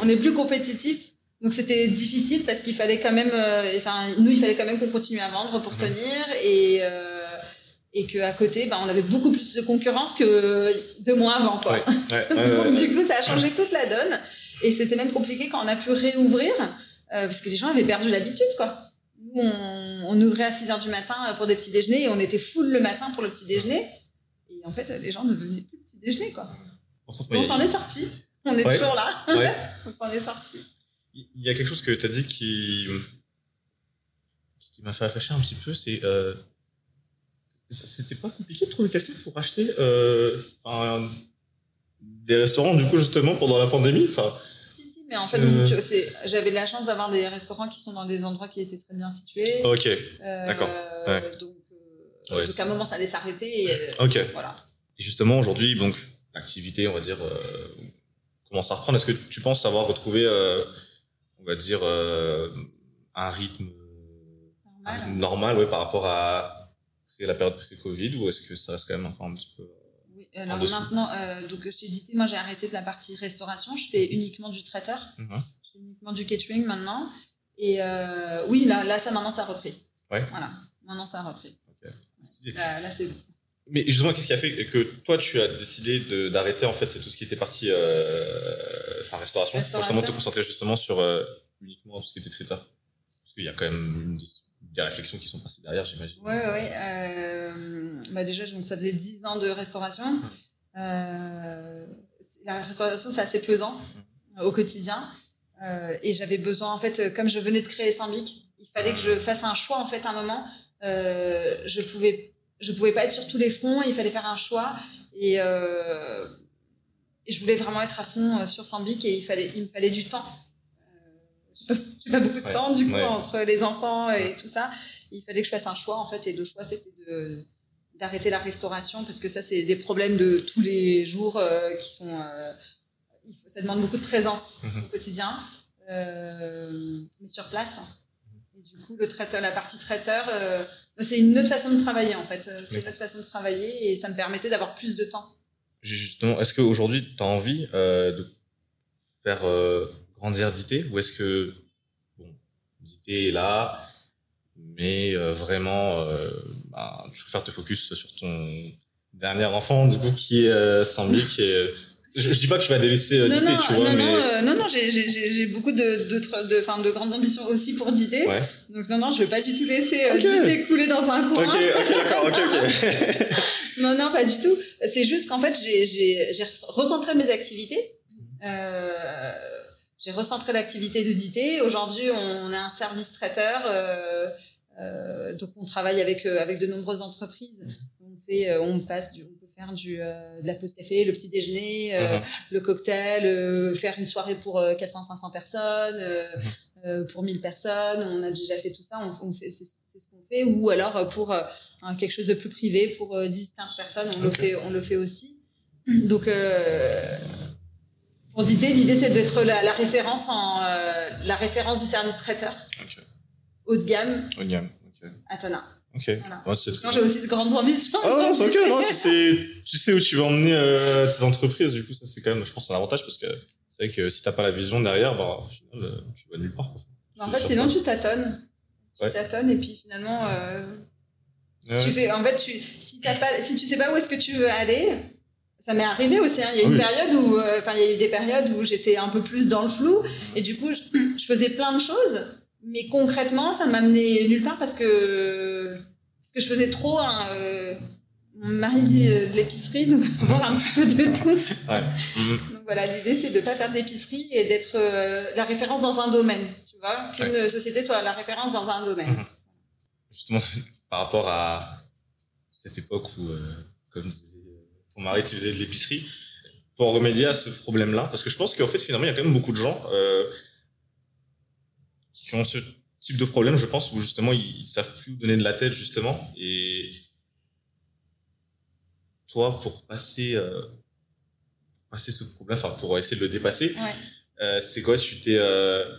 On n'est plus compétitif. Donc c'était difficile parce qu'il fallait quand même, euh, enfin nous, il fallait quand même qu'on continue à vendre pour tenir et et qu'à côté, ben, on avait beaucoup plus de concurrence que deux mois avant, quoi. Ouais, ouais, ouais, ouais, Donc, du coup, ça a changé toute la donne. Et c'était même compliqué quand on a pu réouvrir, parce que les gens avaient perdu l'habitude, quoi. On, on ouvrait à 6 heures du matin pour des petits déjeuners et on était full le matin pour le petit déjeuner. Et en fait, les gens ne venaient plus petit déjeuner, quoi. On s'en est sorti. On est Ouais. toujours là. ouais. On s'en est sorti. Il y a quelque chose que tu as dit qui, qui m'a fait réfléchir un petit peu, c'est euh, c'était pas compliqué de trouver quelqu'un pour acheter euh, des restaurants du coup justement pendant la pandémie. Enfin, Si, si, mais en fait, Euh. j'avais la chance d'avoir des restaurants qui sont dans des endroits qui étaient très bien situés. ok, Euh, d'accord. Ouais. Donc, euh, Ouais, donc à un moment, ça allait s'arrêter. Et, euh, ok. Voilà. Et justement aujourd'hui donc l'activité on va dire euh, commence à reprendre. Est-ce que tu penses avoir retrouvé euh, on va dire euh, un rythme un Normal. ouais, par rapport à la période pré-Covid ou est-ce que ça reste quand même encore un petit peu Oui, alors En maintenant, donc chez Dité, moi j'ai arrêté de la partie restauration. Je fais uniquement du traiteur. Mhm. Je fais uniquement du catering maintenant. Et oui, là, là, ça maintenant, ça a repris. Ouais. Voilà, maintenant, ça a repris. Stylé. Là, là, c'est bon. Mais justement, qu'est-ce qui a fait que toi, tu as décidé d'arrêter en fait tout ce qui était parti, euh, enfin restauration, pour Restauration. justement te concentrer justement sur euh, uniquement tout ce qui était traiteur Parce qu'il y a quand même des, des réflexions qui sont passées derrière, j'imagine. Ouais. ouais, euh, bah déjà, donc, ça faisait 10 ans de restauration. C'est- la restauration, c'est assez pesant euh, au quotidien. Et j'avais besoin, en fait, comme je venais de créer Sambic, il fallait que je fasse un choix, en fait, à un moment. Euh, je pouvais, je pouvais pas être sur tous les fronts, il fallait faire un choix. Et, euh, et je voulais vraiment être à fond euh, sur Sambic et il, fallait, il me fallait du temps. Euh, J'ai pas beaucoup de Ouais, temps, du coup, ouais. entre les enfants et tout ça. Il fallait que je fasse un choix, en fait, et le choix, c'était de d'arrêter la restauration parce que ça c'est des problèmes de tous les jours qui sont ça demande beaucoup de présence Mhm. au quotidien mais sur place du coup le la partie traiteur euh, c'est une autre façon de travailler en fait Euh, c'est une D'accord. autre façon de travailler et ça me permettait d'avoir plus de temps Justement, est-ce qu'aujourd'hui, tu as envie euh, de faire grandir d'idées ou est-ce que bon, d'idées est là, mais vraiment, bah, tu préfères te focus sur ton dernier enfant du coup qui est Sambi qui est je, je, dis pas que tu vas délaisser euh, non, tu vois, non, mais... Non, euh, non, non j'ai beaucoup de, de, de, fin, de grandes ambitions aussi pour. Ouais. Donc non, non, je vais pas du tout laisser euh, Didé couler dans un coin. Ok, ok, d'accord, ok, ok. non, non, pas du tout. C'est juste qu'en fait, j'ai recentré mes activités. Euh, j'ai recentré l'activité de Didé. Aujourd'hui, on a un service traiteur. Euh, donc on travaille avec, avec de nombreuses entreprises. On, fait, on passe du faire du, euh, de la pause café, le petit déjeuner, euh, uh-huh. le cocktail, euh, faire une soirée pour 400-500 personnes, uh-huh. pour 1000 personnes. On a déjà fait tout ça, on, fait, c'est, ce qu'on fait. Ou alors pour quelque chose de plus privé, pour 10-15 personnes, on, le fait, on le fait aussi. Donc, pour l'idée, l'idée c'est d'être la, la, référence en la référence du service traiteur, haut de gamme, haut de gamme. Ok. Voilà. j'ai aussi de grandes ambitions. Ah non, c'est ok, non, tu sais, tu sais où tu vas emmener euh, tes entreprises, du coup, ça c'est quand même, je pense, un avantage parce que c'est vrai que si t'as pas la vision derrière, bah, au final, euh, tu vas nulle part. En fait, sinon, tu tâtonnes. Tu tâtonnes et puis finalement, euh, tu fais, en fait, tu, si t'as pas, si tu sais pas où est-ce que tu veux aller, ça m'est arrivé aussi. Hein. Il y a une période où, euh, enfin, il y a eu des périodes où j'étais un peu plus dans le flou et du coup, je, je faisais plein de choses mais concrètement, ça m'a amené nulle part parce que, parce que je faisais trop un, euh, mon mari dit euh, de l'épicerie, donc avoir un petit peu de tout. Ouais. Donc voilà, l'idée c'est de ne pas faire d'épicerie et d'être euh, la référence dans un domaine. Tu vois, qu'une société soit la référence dans un domaine. Mhm. Justement, par rapport à cette époque où, comme disait ton mari, tu faisais de l'épicerie, pour remédier à ce problème-là, parce que je pense qu'en fait, finalement, il y a quand même beaucoup de gens qui ont ce type de problème, je pense, où justement ils, savent plus donner de la tête justement. Et toi, pour passer, euh, passer ce problème, enfin pour essayer de le dépasser, euh, c'est quoi Tu t'es, euh,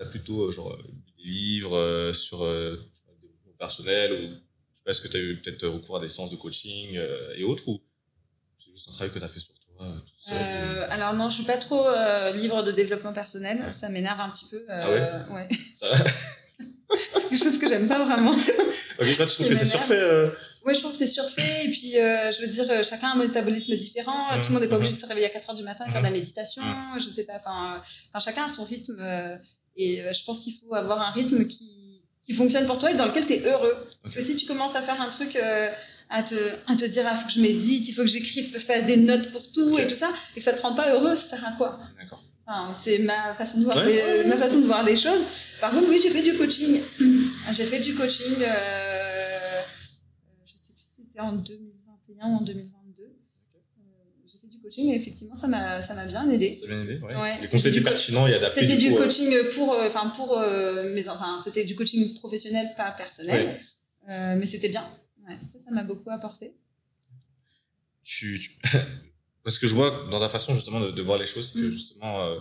as plutôt genre des livres sur le développement personnel ou je sais pas, est-ce que tu as eu peut-être recours à des séances de coaching et autres ou c'est juste un travail que tu as fait sur euh, alors non, je suis pas trop euh, livre de développement personnel. Ça m'énerve un petit peu. Euh, ah ouais. c'est quelque chose que j'aime pas vraiment. ok, toi tu trouves que c'est surfait Oui, je trouve que c'est surfait. Et puis, je veux dire, chacun a un métabolisme différent. Tout le monde n'est pas obligé de se réveiller à 4 heures du matin et faire de la méditation. Je sais pas. Enfin, chacun a son rythme. et je pense qu'il faut avoir un rythme qui, qui fonctionne pour toi et dans lequel tu es heureux. Parce que si tu commences à faire un truc à te, à te dire, il ah, faut que je médite, il faut que j'écrive, fasse des notes pour tout et tout ça, et que ça te rend pas heureux, ça sert à quoi? Enfin, C'est ma façon de voir les, ma façon de voir les choses. Par contre, oui, j'ai fait du coaching. j'ai fait du coaching. Euh, je sais plus si c'était en 2021 ou en 2022. Euh, j'ai fait du coaching et effectivement, ça m'a ça m'a bien aidé. Ça m'a bien aidé. Ouais. les conseils étaient pertinents et adaptés. C'était du, du, coaching pour, euh, enfin pour mes, enfin c'était du coaching professionnel, pas personnel, mais c'était bien ça, ça m'a beaucoup apporté. Tu, Parce que je vois dans ta façon justement de, voir les choses, c'est que mm. justement, euh,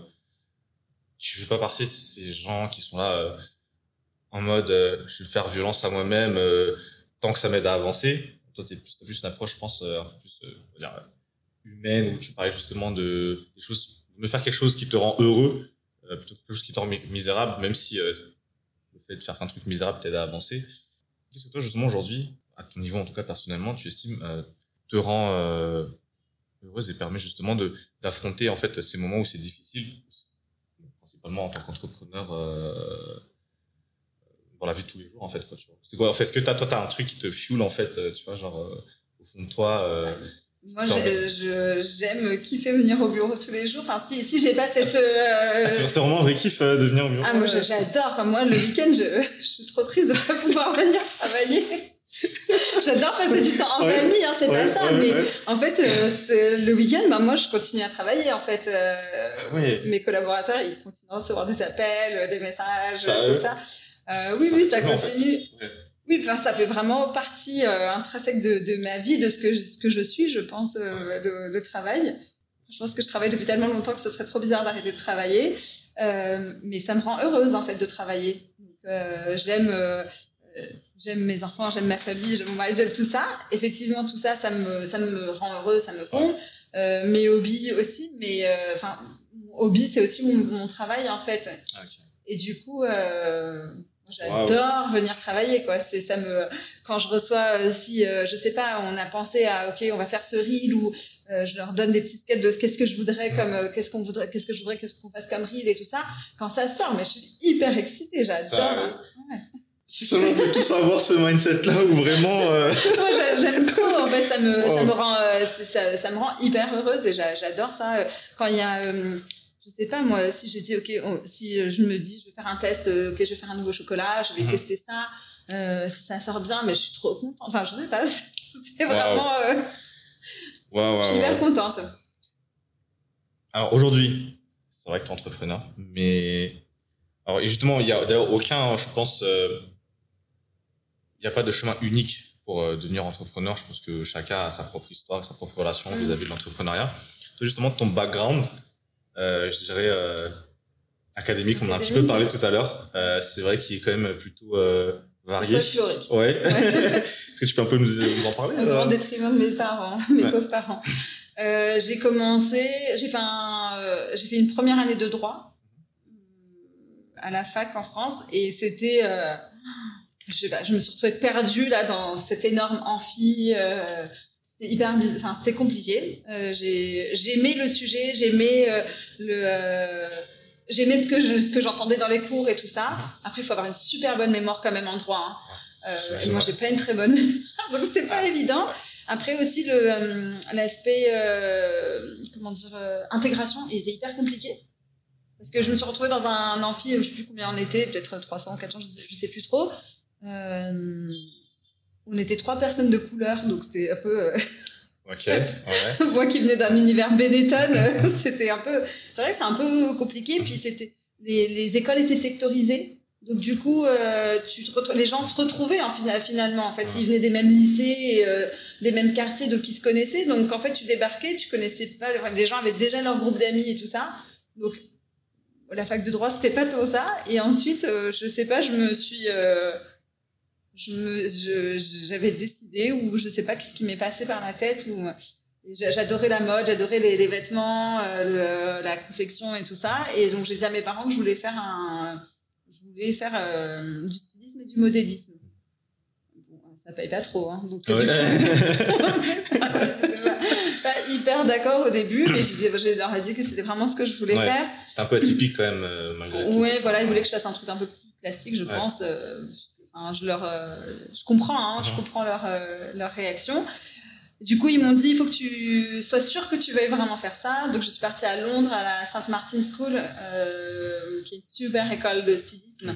tu fais pas partie de ces gens qui sont là euh, en mode euh, je vais faire violence à moi-même tant que ça m'aide à avancer. Toi, tu as plus une approche, je pense, un peu plus dire, humaine où tu parlais justement de des choses, de faire quelque chose qui te rend heureux plutôt que quelque chose qui te rend misérable, même si le fait de faire un truc misérable t'aide à avancer. Qu'est-ce que toi, justement, aujourd'hui, à ton niveau en tout cas personnellement, tu estimes euh, te rend euh, heureuse et permet justement de d'affronter en fait ces moments où c'est difficile, principalement en tant qu'entrepreneur euh, dans la vie de tous les jours en fait quoi. C'est quoi en fait Est-ce que t'as toi t'as un truc qui te fuel en fait, tu vois genre au fond de toi moi, j'aime kiffer venir au bureau tous les jours. Enfin, si, si j'ai pas cette. Euh... Ah, c'est vraiment un vrai kiff de venir au bureau. Ah, moi, j'adore. Enfin, moi, le week-end, je, je, suis trop triste de pas pouvoir venir travailler. J'adore passer du temps en famille, hein, c'est pas ça. mais en fait, euh, le week-end, bah, moi, je continue à travailler. En fait, euh, mes collaborateurs, ils continuent à recevoir des appels, des messages, tout ça. Euh, oui, oui, ça continue. Oui, enfin, ça fait vraiment partie intrinsèque de, de, ma vie, de ce que je, ce que je suis, je pense, le, le, travail. Je pense que je travaille depuis tellement longtemps que ce serait trop bizarre d'arrêter de travailler. mais ça me rend heureuse, en fait, de travailler. J'aime j'aime mes enfants, j'aime ma famille, j'aime mon mari, j'aime tout ça. Effectivement, tout ça, ça me, ça me rend heureux, ça me compte. Euh, mes hobbies aussi, mais euh, enfin, hobby, c'est aussi mon, mon, travail en fait. Ah. Et du coup, euh, j'adore venir travailler quoi. C'est ça me quand je reçois euh, si euh, je sais pas, on a pensé à ok, on va faire ce reel ou euh, je leur donne des petits sketchs de qu'est-ce que je voudrais comme euh, qu'est-ce qu'on voudrait qu'est-ce que je voudrais qu'est-ce qu'on fasse comme reel et tout ça. Quand ça sort, mais je suis hyper excitée, j'adore. Ça. Si seulement on peut tous avoir ce mindset-là où vraiment. euh, Moi, j'a- j'aime trop. En fait, ça me, ça Wow. me rend, euh, ça, ça me rend hyper heureuse et j'a- j'adore ça. Quand il y a, euh, je sais pas moi, si j'ai dit ok, si je me dis je vais faire un test, ok, je vais faire un nouveau chocolat, je vais Mhm. tester ça. Euh, ça sort bien, mais je suis trop contente. Enfin, je sais pas, c'est c'est Wow. vraiment, euh, je suis hyper contente. Alors aujourd'hui, c'est vrai que tu es entrepreneur, mais. Alors justement, il y a d'ailleurs aucun, je pense, euh, n'y a pas de chemin unique pour euh, devenir entrepreneur. Je pense que chacun a sa propre histoire, sa propre relation Mm. vis-à-vis de l'entrepreneuriat. Toi, justement, ton background, euh, je dirais euh, académique, on en a un petit peu parlé tout à l'heure, euh, c'est vrai qu'il est quand même plutôt varié. folklorique. Ouais. Est-ce que tu peux un peu nous, nous en parler Au grand détriment de mes parents, mes Ouais. pauvres parents. J'ai commencé, j'ai fait un, j'ai fait une première année de droit à la fac en France et c'était, je me suis retrouvée perdue là dans cet énorme amphi. euh, c'était hyper, enfin c'était compliqué. Euh, j'ai, j'aimais le sujet, j'aimais euh, le, euh, j'aimais ce que je, ce que j'entendais dans les cours et tout ça. Après, il faut avoir une super bonne mémoire quand même en droit. hein. Euh, et moi, j'ai pas une très bonne mémoire, donc c'était pas évident. Après aussi le l'aspect comment dire intégration, il était hyper compliqué parce que je me suis retrouvée dans un amphi, je sais plus combien on était, peut-être 300 ou 400, je sais, je sais plus trop. Euh, on était trois personnes de couleur, donc c'était un peu euh, Ok, ouais. moi qui venais d'un univers Benetton, c'était un peu, c'est vrai que c'est un peu compliqué. Puis c'était, les, les écoles étaient sectorisées. Donc du coup, euh, tu te les gens se retrouvaient en fina- finalement. En fait, ils venaient des mêmes lycées, euh, des mêmes quartiers, donc ils se connaissaient. Donc en fait, tu débarquais, tu connaissais pas. enfin, les gens avaient déjà leur groupe d'amis et tout ça. Donc la fac de droit, c'était pas trop ça. Et ensuite, euh, je sais pas, je me suis, euh, je je- j'avais décidé ou je sais pas qu'est-ce qui m'est passé par la tête ou J'adorais la mode, j'adorais les, les vêtements, euh, le- la confection et tout ça. Et donc j'ai dit à mes parents que je voulais faire un, je voulais faire euh, du stylisme et du modélisme. Bon, ça paye pas trop, hein. Donc Ouais. coup, pas, pas hyper d'accord au début, mais je, je leur ai dit que c'était vraiment ce que je voulais Ouais. faire. C'est un peu atypique quand même, euh, malgré tout. Ouais, voilà, ils voulaient que je fasse un truc un peu plus classique, je Ouais. pense. euh, enfin, je leur, euh, je comprends, hein, je Mhm. comprends leur, euh, leur réaction. Du coup, ils m'ont dit, il faut que tu sois sûr que tu veuilles vraiment faire ça. Donc, je suis partie à Londres, à la St. Martin's School, euh, qui est une super école de stylisme.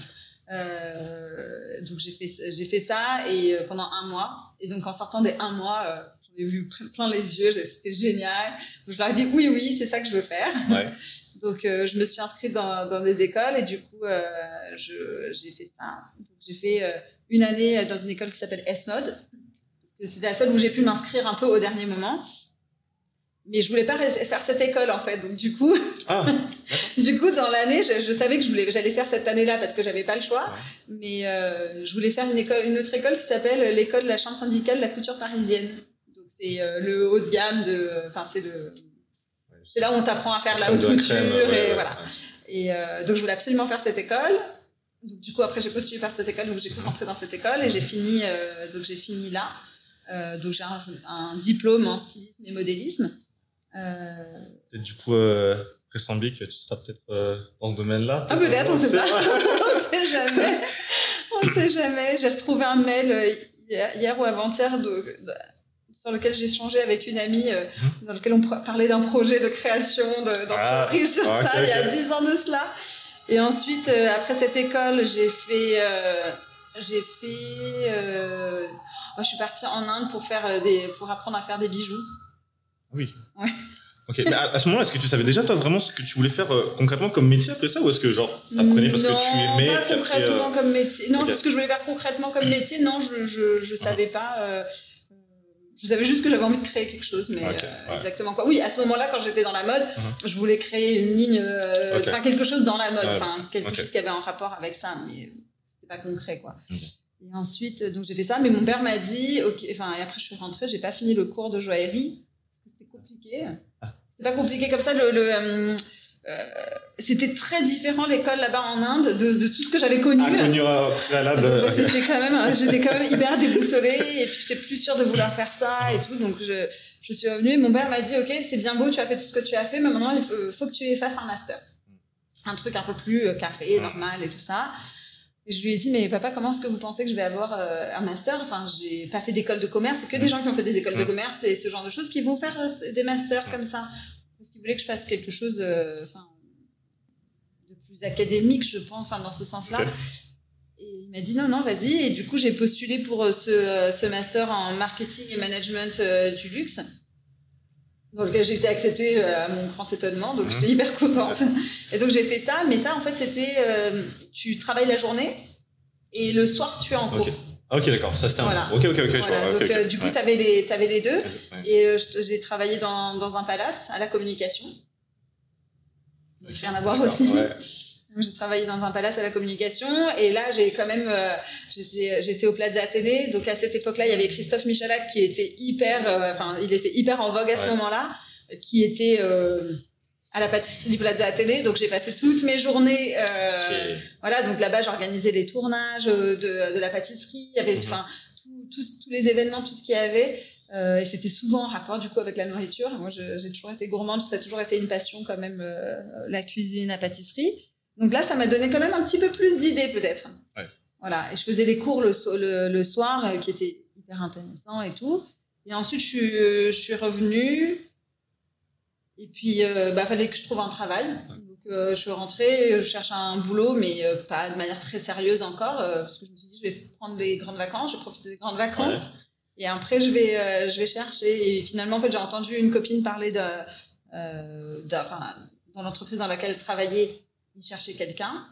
Euh, donc, j'ai fait, j'ai fait ça et euh, pendant un mois. Et donc, en sortant des un mois, j'en ai vu plein les yeux. C'était génial. Donc, je leur ai dit, oui, oui, c'est ça que je veux faire. Ouais. Donc, euh, je me suis inscrite dans, dans des écoles et du coup, euh, j'ai fait ça. J'ai fait euh, une année dans une école qui s'appelle S-Mode, parce que c'était la seule où j'ai pu m'inscrire un peu au dernier moment. Mais je voulais pas faire cette école en fait. Donc, du coup, Ah, du coup, dans l'année, je, je savais que je voulais, j'allais faire cette année-là parce que j'avais pas le choix. Mais je voulais faire une, école, une autre école qui s'appelle l'école de la chambre syndicale de la couture parisienne. Donc, c'est le haut de gamme de. Enfin, c'est le. C'est là où on t'apprend à faire la haute couture crème, ouais, et voilà. Et euh, donc je voulais absolument faire cette école. Donc du coup après j'ai postulé par cette école, donc j'ai pu rentrer dans cette école et j'ai fini. euh, donc j'ai fini là. Euh, donc j'ai un, un diplôme en stylisme et modélisme. Peut-être du coup, euh, Pressambic, tu seras peut-être dans ce domaine-là. ah peut-être, on sait C'est pas. on sait jamais. On sait jamais. J'ai retrouvé un mail hier, hier ou avant-hier de- de- sur lequel j'ai échangé avec une amie, euh, dans lequel on parlait d'un projet de création de- d'entreprise sur ah, ça il y a ok. dix ans de cela. Et ensuite, euh, après cette école, j'ai fait, euh, j'ai fait, moi, je suis partie en Inde pour faire des, pour apprendre à faire des bijoux. Oui. Ouais. Ok, mais à, ce moment-là, est-ce que tu savais déjà, toi, vraiment ce que tu voulais faire euh, concrètement comme métier après ça Ou est-ce que, genre, t'apprenais parce non, que tu aimais pas après, concrètement euh, comme métier. Non, ok. ce que je voulais faire concrètement comme métier, non, je je, je savais pas. euh, je savais juste que j'avais envie de créer quelque chose, mais euh, ouais. exactement quoi. Oui, à ce moment-là, quand j'étais dans la mode, Mhm. je voulais créer une ligne, euh, Ok. enfin quelque chose dans la mode, enfin quelque chose qui avait un rapport avec ça, mais c'était pas concret quoi. Et ensuite, donc j'ai fait ça, mais mon père m'a dit, ok, enfin et après je suis rentrée, j'ai pas fini le cours de joaillerie parce que c'était compliqué. Ah. C'est pas compliqué comme ça le, le, euh, c'était très différent l'école là-bas en Inde de, de, tout ce que j'avais connu. Ah, connu au préalable. Donc, c'était quand même, j'étais quand même hyper déboussolée et puis j'étais plus sûre de vouloir faire ça et tout. Donc je, je suis revenue et mon père m'a dit ok c'est bien beau tu as fait tout ce que tu as fait mais maintenant il faut, faut que tu fasses un master, un truc un peu plus carré, normal et tout ça. Et je lui ai dit, mais papa, comment est-ce que vous pensez que je vais avoir euh, un master? Enfin, j'ai pas fait d'école de commerce, c'est que des gens qui ont fait des écoles de commerce et ce genre de choses qui vont faire euh, des masters comme ça. Parce qu'il voulait que je fasse quelque chose euh, de plus académique, je pense, dans ce sens-là. Et il m'a dit, non, non, vas-y. Et du coup, j'ai postulé pour ce, ce, master en marketing et management du luxe dans lequel j'ai été acceptée à mon grand étonnement, donc j'étais hyper contente. Et donc j'ai fait ça, mais ça en fait c'était, tu travailles la journée et le soir tu es en cours. Ok, d'accord, ça c'était un. Ok, ok, ok. Voilà. donc okay, du coup tu avais les, avais les deux, et j'ai travaillé dans, dans un palace à la communication. Rien à voir aussi. J'ai travaillé dans un palace à la communication. Et là j'ai quand même euh, j'étais j'étais au Plaza Athénée. Donc à cette époque-là il y avait Christophe Michalak qui était hyper euh, enfin il était hyper en vogue à ce moment-là qui était euh, à la pâtisserie du Plaza Athénée donc j'ai passé toutes mes journées voilà donc là-bas j'organisais les tournages de, de la pâtisserie il y avait mhm. enfin tous, tous les événements tout ce qu'il y avait euh, et c'était souvent en rapport du coup avec la nourriture. Moi, j'ai toujours été gourmande, ça a toujours été une passion quand même, la cuisine, la pâtisserie. Donc là, ça m'a donné quand même un petit peu plus d'idées peut-être. Ouais. Voilà. Et je faisais les cours le, le, soir, euh, qui étaient hyper intéressants et tout. Et ensuite, je suis, je suis revenue. Et puis, euh, bah, fallait que je trouve un travail. Donc, euh, je suis rentrée, je cherche un boulot, mais euh, pas de manière très sérieuse encore, parce que je me suis dit, je vais prendre des grandes vacances, je vais profiter des grandes vacances. Et après, je vais, je vais chercher. Et finalement, en fait, j'ai entendu une copine parler de, enfin, dans l'entreprise dans laquelle elle travaillait, il cherchait quelqu'un.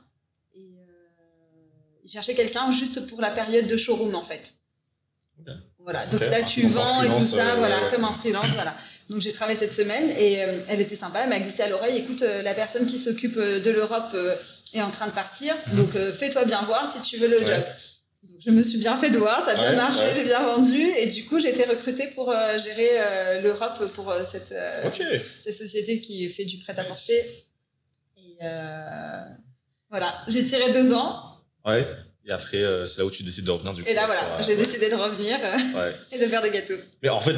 Et euh, il cherchait quelqu'un juste pour la période de showroom, en fait. Voilà. Donc là, tu vends et tout ça, voilà, comme un freelance, voilà. Donc j'ai travaillé cette semaine et euh, elle était sympa. Elle m'a glissé à l'oreille, écoute, la personne qui s'occupe de l'Europe est en train de partir, mhm. donc fais-toi bien voir si tu veux le job. Donc, je me suis bien fait voir, ça a bien marché, j'ai bien vendu et du coup j'ai été recrutée pour gérer l'Europe pour cette, cette société qui fait du prêt-à-porter euh, voilà, j'ai tiré deux ans. Ouais. Et après, euh, c'est là où tu décides de revenir du coup. Et là, voilà, j'ai décidé de revenir euh, et de faire des gâteaux. Mais en fait,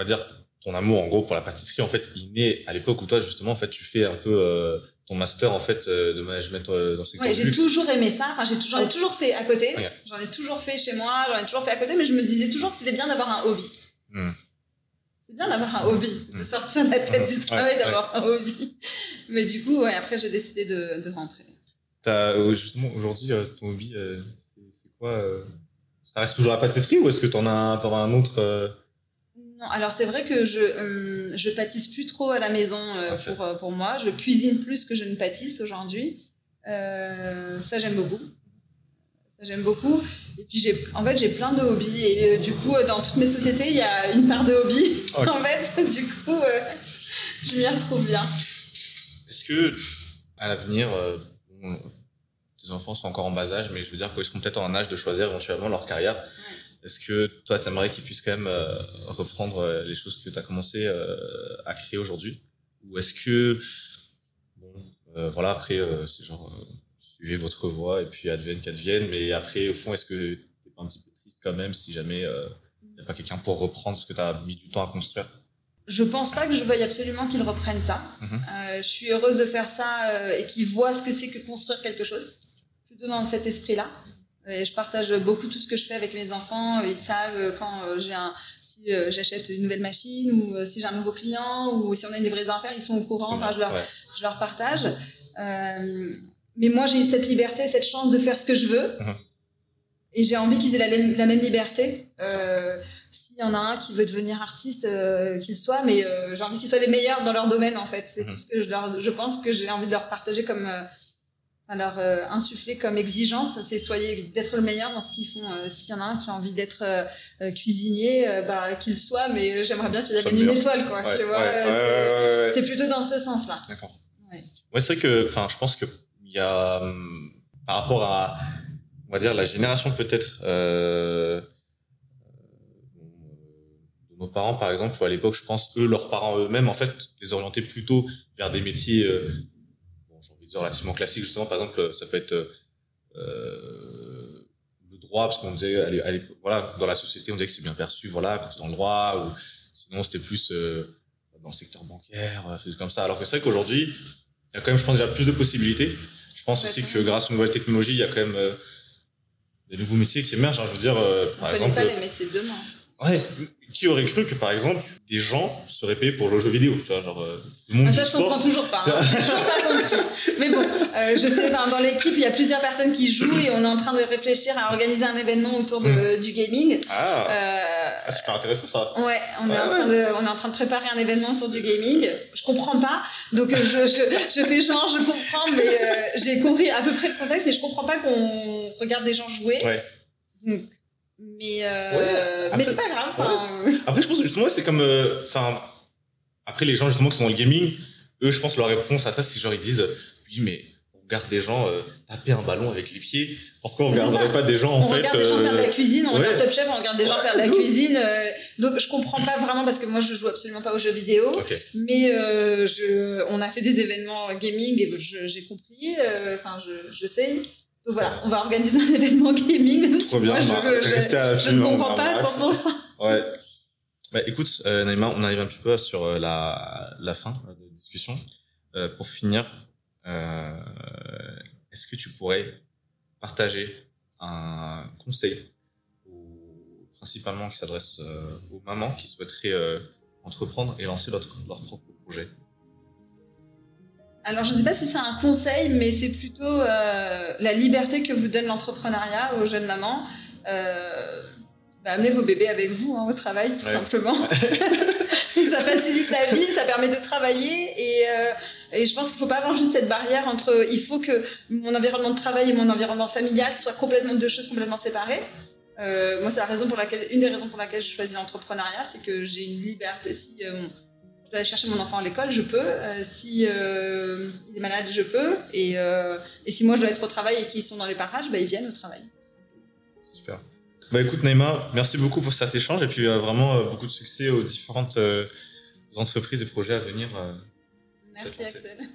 on va dire ton amour en gros pour la pâtisserie, en fait, il naît à l'époque où toi justement, en fait, tu fais un peu ton master en fait de management dans ces ouais, j'ai toujours aimé ça. Enfin, j'ai toujours, j'en ai toujours fait à côté. J'en ai toujours fait chez moi. J'en ai toujours fait à côté, mais je me disais toujours que c'était bien d'avoir un hobby. Hmm c'est bien d'avoir un hobby, de mm. sortir la tête du travail, d'avoir un hobby. Mais du coup, ouais, après, j'ai décidé de, de rentrer. As, euh, justement, aujourd'hui, euh, ton hobby, euh, c'est quoi Ça reste toujours la pâtisserie ou est-ce que tu en, as, en as un autre Non, alors c'est vrai que je, je pâtisse plus trop à la maison pour, pour moi. Je cuisine plus que je ne pâtisse aujourd'hui. ça, j'aime beaucoup j'aime beaucoup. Et puis j'ai, en fait, j'ai plein de hobbies et euh, du coup, euh, dans toutes mes sociétés, il y a une part de hobby. En fait, du coup, euh, je m'y retrouve bien. Est-ce que à l'avenir, tes enfants sont encore en bas âge, mais je veux dire qu'ils seront peut-être en âge de choisir éventuellement leur carrière? Est-ce que toi, tu aimerais qu'ils puissent quand même reprendre les choses que tu as commencé à créer aujourd'hui? Ou est-ce que, bon, voilà, après, c'est genre suivez votre voie et puis advienne qu'advienne. Mais après, au fond, est-ce que t'es pas un petit peu triste quand même si jamais il euh, n'y a pas quelqu'un pour reprendre ce que tu as mis du temps à construire? Je pense pas que je veuille absolument qu'ils reprennent ça. Mhm. Euh, je suis heureuse de faire ça euh, et qu'ils voient ce que c'est que construire quelque chose, plutôt dans cet esprit-là. Et je partage beaucoup tout ce que je fais avec mes enfants. Ils savent quand j'ai un, si j'achète une nouvelle machine ou si j'ai un nouveau client ou si on a une livraison à faire, ils sont au courant. Enfin, je leur, je leur partage. Mais moi, j'ai eu cette liberté, cette chance de faire ce que je veux. Mhm. Et j'ai envie qu'ils aient la, même liberté. Euh, S'il y en a un qui veut devenir artiste, euh, qu'il soit, mais euh, j'ai envie qu'ils soient les meilleurs dans leur domaine, en fait. C'est mhm. tout ce que je leur, je pense que j'ai envie de leur partager comme, euh, leur euh, insuffler comme exigence, c'est soyez d'être le meilleur dans ce qu'ils font. S'il y en a un qui a envie d'être cuisinier, bah qu'il soit, mais j'aimerais bien qu'il ait une étoile, quoi. tu vois, c'est plutôt dans ce sens-là. D'accord. Ouais, c'est vrai que, enfin, je pense que il y a hum, par rapport à on va dire la génération peut-être euh, de nos parents, par exemple, ou à l'époque, je pense, eux, leurs parents eux-mêmes, en fait, les orientaient plutôt vers des métiers, euh, relativement classiques, justement. Par exemple, ça peut être euh, le droit, parce qu'on disait, allez, allez, voilà, dans la société, on disait que c'est bien perçu, voilà, quand c'est dans le droit, ou sinon, c'était plus euh, dans le secteur bancaire, c'est comme ça. Alors que c'est vrai qu'aujourd'hui, il y a quand même, je pense, déjà plus de possibilités. Je pense aussi que grâce aux nouvelles technologies, il y a quand même euh, des nouveaux métiers qui émergent. Hein. Je veux dire, euh, par on exemple. pas les métiers de demain. Ouais. Qui aurait cru que, par exemple, des gens seraient payés pour jouer aux jeux vidéo Tu vois, genre, euh, monde ah, ça, je comprends toujours pas. Hein. Pas. Mais bon, euh, je sais, dans l'équipe, il y a plusieurs personnes qui jouent et on est en train de réfléchir à organiser un événement autour de, Mm. du gaming. Ah, Euh, ah, super intéressant ça. Ouais, on est, Ouais, en train de, on est en train de préparer un événement autour du gaming. Je comprends pas, donc euh, je, je, je fais genre, je comprends, mais j'ai compris à peu près le contexte, mais je comprends pas qu'on regarde des gens jouer. Ouais. Donc, mais euh, Ouais, mais c'est pas grave. Après, je pense que justement, c'est comme. euh, après, les gens justement qui sont dans le gaming, eux, je pense leur réponse à ça, c'est genre, ils disent Oui, mais on regarde des gens euh, taper un ballon avec les pieds. Pourquoi on c'est regarderait pas des gens en on fait regarde des gens faire de la cuisine, on ouais. regarde Top Chef, on regarde des gens faire de la cuisine. donc je comprends pas vraiment parce que moi je joue absolument pas aux jeux vidéo. Mais je, on a fait des événements gaming et j'ai compris. Enfin, je, je sais. Donc voilà, on va organiser un événement gaming. Même si bien, moi, je, je, ne comprends pas à arrêter. 100%. Ouais. Bah écoute, euh, Naïma, on arrive un petit peu sur euh, la, la fin euh, de la discussion. Euh, pour finir, euh, est-ce que tu pourrais partager un conseil, principalement qui s'adresse aux mamans qui souhaiteraient euh, entreprendre et lancer leur, leur propre projet? Alors, je ne sais pas si c'est un conseil, mais c'est plutôt euh, la liberté que vous donne l'entrepreneuriat aux jeunes mamans. Euh, bah, amenez vos bébés avec vous hein, au travail, tout Ouais. simplement. ça facilite la vie, ça permet de travailler. Et, euh, et je pense qu'il ne faut pas avoir juste cette barrière entre il faut que mon environnement de travail et mon environnement familial soient complètement deux choses complètement séparées. Moi, c'est la raison pour laquelle, une des raisons pour laquelle j'ai choisi l'entrepreneuriat, c'est que j'ai une liberté. Si je dois aller chercher mon enfant à l'école, je peux. Euh, si euh, il est malade, je peux. Et, euh, et si moi je dois être au travail et qu'ils sont dans les parages, bah, ils viennent au travail. Super. Bah écoute Naïma, merci beaucoup pour cet échange et puis euh, vraiment beaucoup de succès aux différentes entreprises et projets à venir. Merci. Axel.